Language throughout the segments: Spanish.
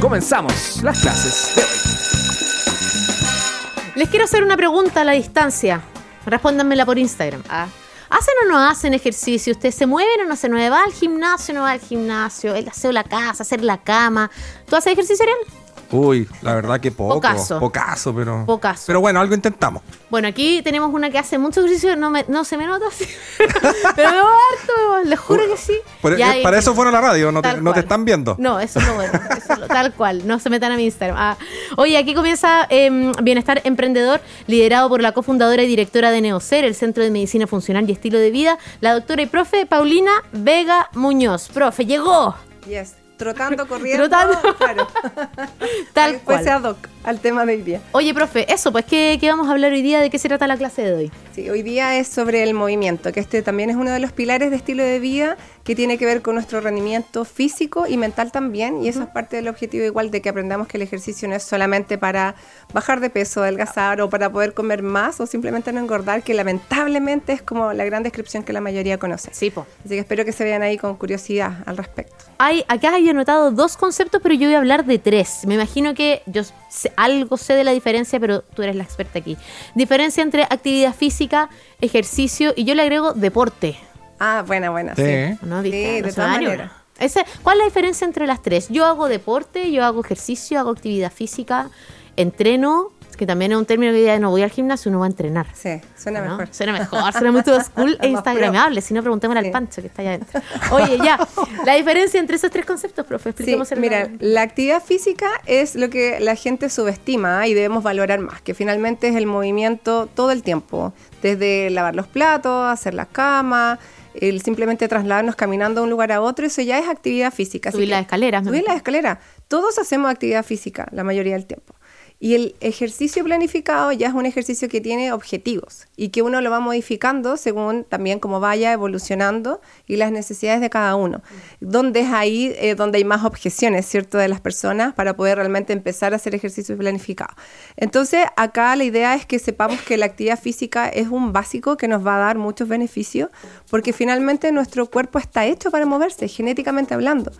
comenzamos las clases de hoy. Les quiero hacer una pregunta a la distancia. Respóndanmela por Instagram. Ah. ¿Hacen o no hacen ejercicio? ¿Ustedes se mueven o no se mueven? ¿Va al gimnasio o no va al gimnasio? ¿El aseo de la casa? ¿Hacer la cama? ¿Tú haces ejercicio, Ariel? Uy, la verdad que poco. Pocaso. Pocaso, pero. Pocaso. Pero bueno, algo intentamos. Bueno, aquí tenemos una que hace mucho ejercicio, no, me- no se me nota así. Pero me va harto, les juro que sí. Por- Ya, eh, y- para eso fueron a la radio, no te, no están viendo. No, eso es lo bueno. eso es lo- tal cual. No se metan a mi Instagram. Ah. Oye, aquí comienza em, Bienestar Emprendedor, liderado por la cofundadora y directora de Neocer, el Centro de Medicina Funcional y Estilo de Vida, la doctora y profe Paulina Vega Muñoz. Profe, llegó. Yes. Trotando, corriendo. Trotando. Claro. Tal cual. se ad hoc al tema de hoy día. Oye, profe, eso, pues, ¿qué, qué vamos a hablar hoy día? ¿De qué se trata la clase de hoy? Sí, hoy día es sobre el movimiento, que este también es uno de los pilares de estilo de vida que tiene que ver con nuestro rendimiento físico y mental también. Y eso es parte del objetivo igual de que aprendamos que el ejercicio no es solamente para bajar de peso, adelgazar o para poder comer más o simplemente no engordar, que lamentablemente es como la gran descripción que la mayoría conoce. Sí, po. Así que espero que se vean ahí con curiosidad al respecto. Hay, acá hay anotado dos conceptos, pero yo voy a hablar de tres. Me imagino que yo sé- algo sé de la diferencia, pero tú eres la experta aquí. Diferencia entre actividad física, ejercicio y yo le agrego deporte. Ah, buena, buena. Sí. Sí, ¿No? Sí, de todas maneras. Ese- ¿Cuál es la diferencia entre las tres? Yo hago deporte, yo hago ejercicio, hago actividad física, entreno, que también es un término que ya no voy al gimnasio, uno va a entrenar. Sí, suena ¿no? mejor. Suena mejor, suena muy todo cool e instagramable. Si no, preguntémosle Sí. al Pancho que está allá adentro. Oye, ya, la diferencia entre esos tres conceptos, profe, Sí, expliquemos el mira, la actividad física es lo que la gente subestima ¿eh? y debemos valorar más, que finalmente es el movimiento todo el tiempo, desde lavar los platos, hacer la cama, el simplemente trasladarnos caminando de un lugar a otro, eso ya es actividad física. Subir las escaleras. Subir las escaleras. Todos hacemos actividad física la mayoría del tiempo. Y el ejercicio planificado ya es un ejercicio que tiene objetivos y que uno lo va modificando según también cómo vaya evolucionando y las necesidades de cada uno. Donde es ahí eh, donde hay más objeciones, ¿cierto?, de las personas para poder realmente empezar a hacer ejercicio planificado. Entonces, acá la idea es que sepamos que la actividad física es un básico que nos va a dar muchos beneficios porque finalmente nuestro cuerpo está hecho para moverse, genéticamente hablando.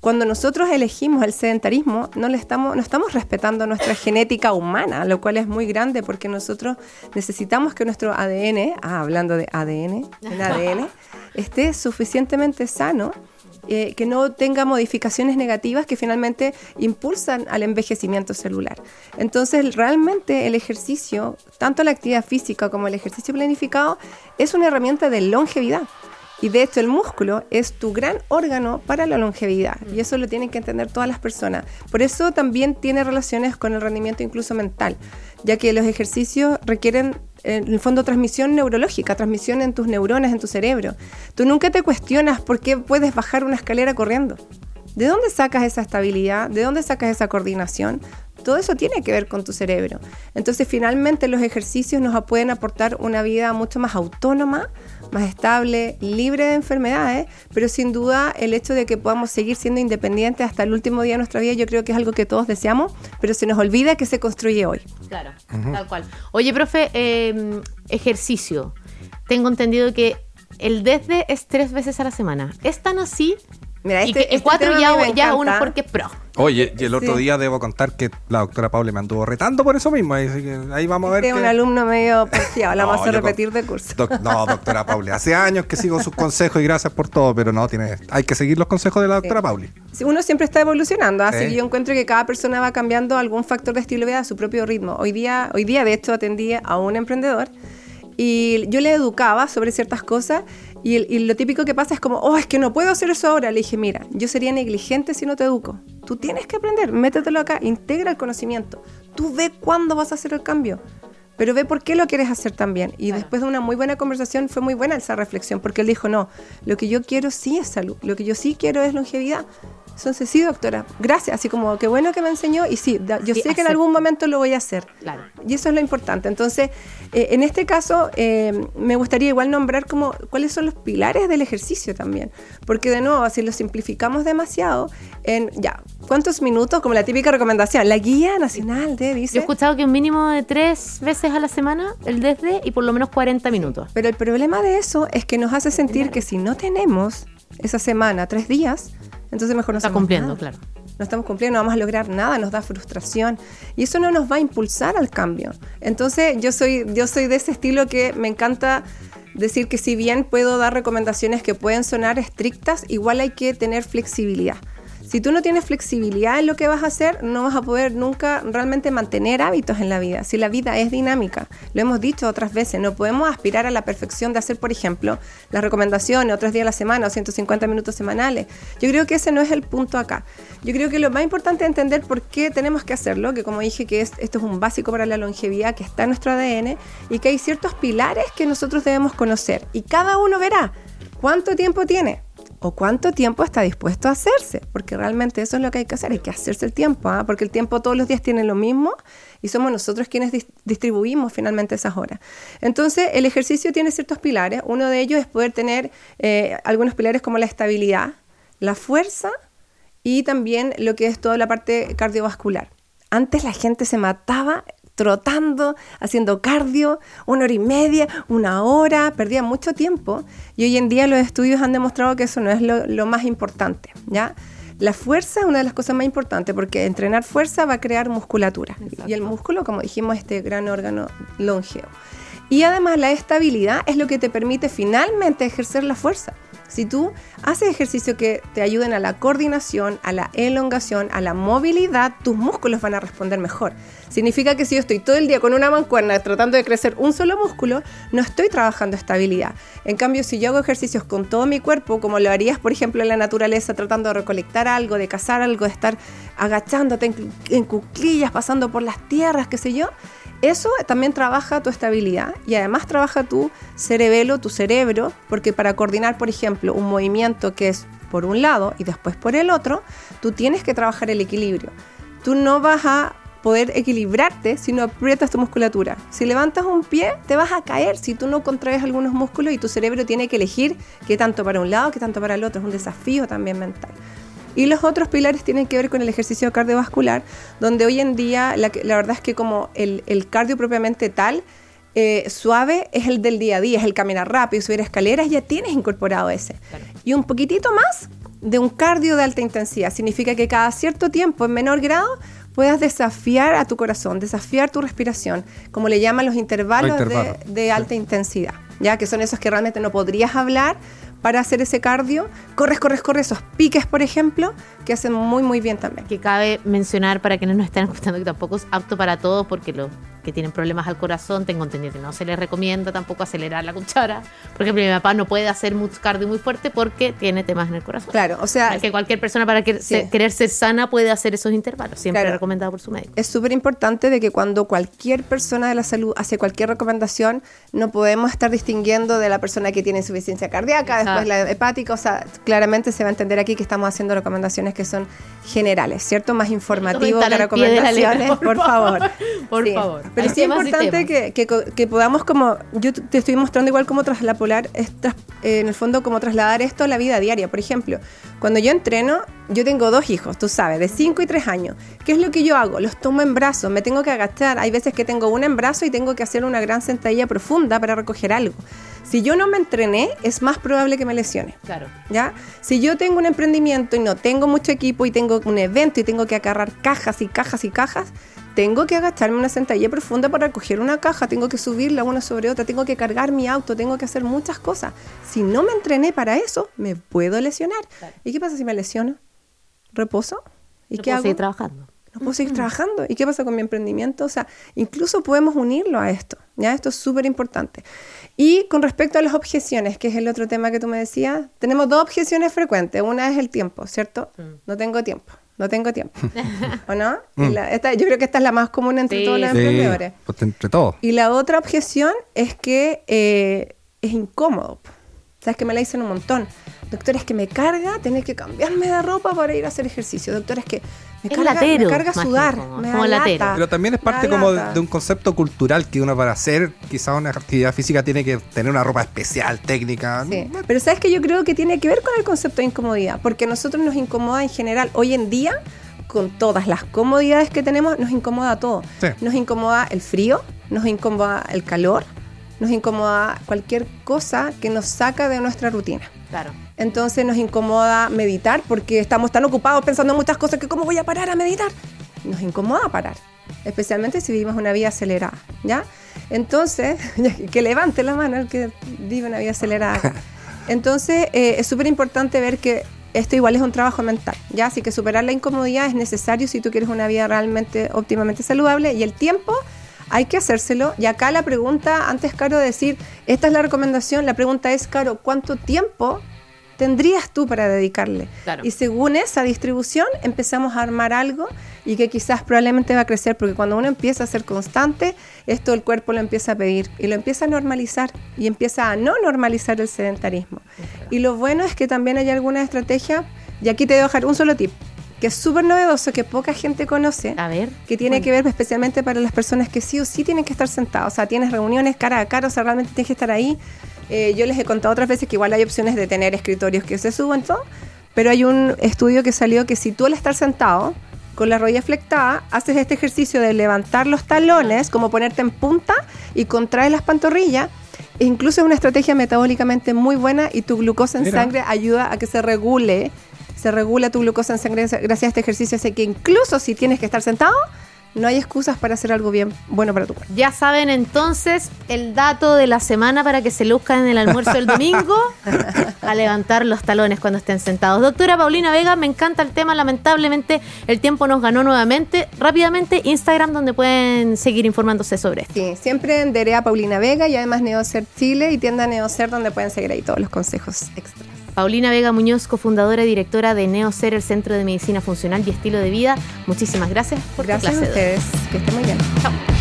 Cuando nosotros elegimos el sedentarismo, no, le estamos, no estamos respetando nuestra genética humana, lo cual es muy grande porque nosotros necesitamos que nuestro ADN, ah, hablando de ADN, el ADN, esté suficientemente sano, eh, que no tenga modificaciones negativas que finalmente impulsan al envejecimiento celular. Entonces, realmente el ejercicio, tanto la actividad física como el ejercicio planificado, es una herramienta de longevidad. Y de hecho el músculo es tu gran órgano para la longevidad y eso lo tienen que entender todas las personas. Por eso también tiene relaciones con el rendimiento incluso mental, ya que los ejercicios requieren en el fondo transmisión neurológica, transmisión en tus neuronas, en tu cerebro. Tú nunca te cuestionas por qué puedes bajar una escalera corriendo. ¿De dónde sacas esa estabilidad? ¿De dónde sacas esa coordinación? Todo eso tiene que ver con tu cerebro. Entonces, finalmente, los ejercicios nos pueden aportar una vida mucho más autónoma, más estable, libre de enfermedades, pero sin duda el hecho de que podamos seguir siendo independientes hasta el último día de nuestra vida, yo creo que es algo que todos deseamos, pero se nos olvida que se construye hoy. Claro, tal cual. Oye, profe, eh, ejercicio. Tengo entendido que el desde es tres veces a la semana. ¿Es tan así? Mira, y este- que el este ya, a ya uno es porque es pro. Oye, y el otro Sí. día debo contar que la doctora Paula me anduvo retando por eso mismo. Así que ahí vamos a ver. Este es que- un alumno medio porfiado, la vamos a No, yo con- repetir de curso. Doc- no, doctora Pauli. Hace años que sigo sus consejos y gracias por todo, pero no, tiene, hay que seguir los consejos de la doctora Sí. Pauli. Sí, Uno siempre está evolucionando, así Sí. que yo encuentro que cada persona va cambiando algún factor de estilo de vida a su propio ritmo. Hoy día, hoy día de hecho, atendí a un emprendedor y yo le educaba sobre ciertas cosas y, lo típico que pasa es como, oh, es que no puedo hacer eso ahora. Le dije, mira, yo sería negligente si no te educo. Tú tienes que aprender, métetelo acá, integra el conocimiento. Tú ve cuándo vas a hacer el cambio. Pero ve por qué lo quieres hacer también. Y después de una muy buena conversación, fue muy buena esa reflexión, porque él dijo, no, lo que yo quiero sí es salud, lo que yo sí quiero es longevidad. Entonces, sí, doctora, gracias. Así como, qué bueno que me enseñó. Y sí, yo Sí, sé que en algún momento lo voy a hacer. Claro. Y eso es lo importante. Entonces, eh, en este caso, eh, me gustaría igual nombrar como cuáles son los pilares del ejercicio también. Porque de nuevo, si lo simplificamos demasiado, en ya, ¿cuántos minutos? Como la típica recomendación, la guía nacional de, Yo he dice. escuchado que un mínimo de tres veces a la semana el desde y por lo menos 40 minutos. Pero el problema de eso es que nos hace sentir que si no tenemos esa semana, tres días, entonces mejor no Está hacemos cumpliendo, nada. claro. no estamos cumpliendo, no vamos a lograr nada, nos da frustración y eso no nos va a impulsar al cambio. Entonces yo soy, yo soy de ese estilo que me encanta decir que si bien puedo dar recomendaciones que pueden sonar estrictas, igual hay que tener flexibilidad. Si tú no tienes flexibilidad en lo que vas a hacer, no vas a poder nunca realmente mantener hábitos en la vida. Si la vida es dinámica, lo hemos dicho otras veces, no podemos aspirar a la perfección de hacer, por ejemplo, las recomendaciones otros días a la semana o 150 minutos semanales. Yo creo que ese no es el punto acá. Yo creo que lo más importante es entender por qué tenemos que hacerlo, que como dije que esto es un básico para la longevidad que está en nuestro ADN y que hay ciertos pilares que nosotros debemos conocer y cada uno verá cuánto tiempo tiene o cuánto tiempo está dispuesto a hacerse, porque realmente eso es lo que hay que hacer, hay que hacerse el tiempo, ¿ah? porque el tiempo todos los días tiene lo mismo y somos nosotros quienes distribuimos finalmente esas horas. Entonces, el ejercicio tiene ciertos pilares, uno de ellos es poder tener eh, algunos pilares como la estabilidad, la fuerza y también lo que es toda la parte cardiovascular. Antes la gente se mataba trotando, haciendo cardio, una hora y media, una hora, perdía mucho tiempo. Y hoy en día los estudios han demostrado que eso no es lo, más importante, ¿ya? La fuerza es una de las cosas más importantes porque entrenar fuerza va a crear musculatura. Y el músculo, como dijimos, es este gran órgano longevo. Y además la estabilidad es lo que te permite finalmente ejercer la fuerza. Si tú haces ejercicio que te ayuden a la coordinación, a la elongación, a la movilidad, tus músculos van a responder mejor. Significa que si yo estoy todo el día con una mancuerna tratando de crecer un solo músculo, no estoy trabajando estabilidad. En cambio, si yo hago ejercicios con todo mi cuerpo, como lo harías, por ejemplo, en la naturaleza, tratando de recolectar algo, de cazar algo, de estar agachándote en, en cuclillas, pasando por las tierras, qué sé yo, eso también trabaja tu estabilidad y además trabaja tu cerebelo, tu cerebro, porque para coordinar, por ejemplo, un movimiento que es por un lado y después por el otro, tú tienes que trabajar el equilibrio. Tú no vas a poder equilibrarte si no aprietas tu musculatura. Si levantas un pie, te vas a caer si tú no contraes algunos músculos y tu cerebro tiene que elegir qué tanto para un lado, qué tanto para el otro. Es un desafío también mental. Y los otros pilares tienen que ver con el ejercicio cardiovascular, donde hoy en día la, verdad es que como el, cardio propiamente tal, eh, suave es el del día a día, es el caminar rápido, subir escaleras, ya tienes incorporado ese. Y un poquitito más de un cardio de alta intensidad. Significa que cada cierto tiempo, en menor grado, puedas desafiar a tu corazón, desafiar tu respiración, como le llaman los intervalos, de, alta intensidad, ya que son esos que realmente no podrías hablar, para hacer ese cardio. Corres, corres, corres, esos piques, por ejemplo, que hacen muy, muy bien también. Que cabe mencionar para quienes nos están escuchando que tampoco es apto para todos porque lo que tienen problemas al corazón, tengo entendido que no se les recomienda tampoco acelerar la cuchara. Por ejemplo, mi papá no puede hacer mucho cardio muy fuerte porque tiene temas en el corazón. Claro, o sea... que cualquier persona para que querer ser sana puede hacer esos intervalos, siempre recomendado por su médico. Es súper importante de que cuando cualquier persona de la salud hace cualquier recomendación, no podemos estar distinguiendo de la persona que tiene insuficiencia cardíaca, después la hepática, o sea, claramente se va a entender aquí que estamos haciendo recomendaciones que son generales, ¿cierto? Más informativo que recomendaciones, por, favor. Por favor. Pero sí es importante que, podamos como, yo te estoy mostrando igual cómo trasladar, eh, en el fondo, cómo trasladar esto a la vida diaria. Por ejemplo, cuando yo entreno, yo tengo dos hijos, tú sabes, de 5 y 3 años. ¿Qué es lo que yo hago? Los tomo en brazos, me tengo que agachar. Hay veces que tengo una en brazo y tengo que hacer una gran sentadilla profunda para recoger algo. Si yo no me entrené, es más probable que me lesione. Claro. ¿Ya? Si yo tengo un emprendimiento y no tengo mucho equipo y tengo un evento y tengo que agarrar cajas y cajas y cajas, tengo que agacharme una sentadilla profunda para recoger una caja, tengo que subirla una sobre otra, tengo que cargar mi auto, tengo que hacer muchas cosas. Si no me entrené para eso, me puedo lesionar. ¿Y qué pasa si me lesiono? ¿Reposo? ¿Y qué hago? seguir trabajando. No puedo seguir trabajando. ¿Y qué pasa con mi emprendimiento? O sea, incluso podemos unirlo a esto. ¿ya? Esto es súper importante. Y con respecto a las objeciones, que es el otro tema que tú me decías, tenemos dos objeciones frecuentes. Una es el tiempo, ¿cierto? Mm. No tengo tiempo no tengo tiempo. ¿O no? Mm. yo creo que esta es la más común entre todos los emprendedores. Pues, entre todos. Y la otra objeción es que eh, es incómodo. Sabes que me la dicen un montón. Doctor, es que me carga tener que cambiarme de ropa para ir a hacer ejercicio. Doctor, es que me, carga, sudar. Me Pero también es parte como de, un concepto cultural que uno para hacer quizá una actividad física tiene que tener una ropa especial, técnica. Sí. Pero sabes que yo creo que tiene que ver con el concepto de incomodidad, porque a nosotros nos incomoda en general. Hoy en día, con todas las comodidades que tenemos, nos incomoda todo. Nos incomoda el frío, nos incomoda el calor, nos incomoda cualquier cosa que nos saca de nuestra rutina. Claro. entonces nos incomoda meditar porque estamos tan ocupados pensando en muchas cosas que cómo voy a parar a meditar. Nos incomoda parar, especialmente si vivimos una vida acelerada, ¿ya? Entonces, que levante la mano el que vive una vida acelerada. Entonces, eh, es súper importante ver que esto igual es un trabajo mental, ¿ya? Así que superar la incomodidad es necesario si tú quieres una vida realmente óptimamente saludable y el tiempo hay que hacérselo. Y acá la pregunta, antes, Caro, de decir, esta es la recomendación, la pregunta es, Caro, ¿cuánto tiempo tendrías tú para dedicarle? Y según esa distribución empezamos a armar algo y que quizás probablemente va a crecer, porque cuando uno empieza a ser constante, esto el cuerpo lo empieza a pedir y lo empieza a normalizar y empieza a no normalizar el sedentarismo. Y lo bueno es que también hay alguna estrategia, y aquí te voy a dejar un solo tip, que es súper novedoso, que poca gente conoce. A ver. Que tiene que ver especialmente para las personas que sí o sí tienen que estar sentados. O sea, tienes reuniones cara a cara, o sea, realmente tienes que estar ahí. Eh, yo les he contado otras veces que igual hay opciones de tener escritorios que se suban todo, pero hay un estudio que salió que si tú al estar sentado con la rodilla flectada, haces este ejercicio de levantar los talones, como ponerte en punta y contraes las pantorrillas, e incluso es una estrategia metabólicamente muy buena y tu glucosa en sangre ayuda a que se regule, se regula tu glucosa en sangre gracias a este ejercicio, así que incluso si tienes que estar sentado, no hay excusas para hacer algo bien bueno para tu cuerpo. Ya saben entonces el dato de la semana para que se luzcan en el almuerzo del domingo a levantar los talones cuando estén sentados. Doctora Paulina Vega, me encanta el tema. Lamentablemente el tiempo nos ganó nuevamente. Rápidamente, Instagram donde pueden seguir informándose sobre esto. Sí, siempre en Derea Paulina Vega y además Neocer Chile y tienda Neocer donde pueden seguir ahí todos los consejos extras. Paulina Vega Muñoz, cofundadora y directora de NeoCer, el Centro de Medicina Funcional y Estilo de Vida. Muchísimas gracias por gracias tu clase. Gracias a ustedes. Que estén muy bien. Chao.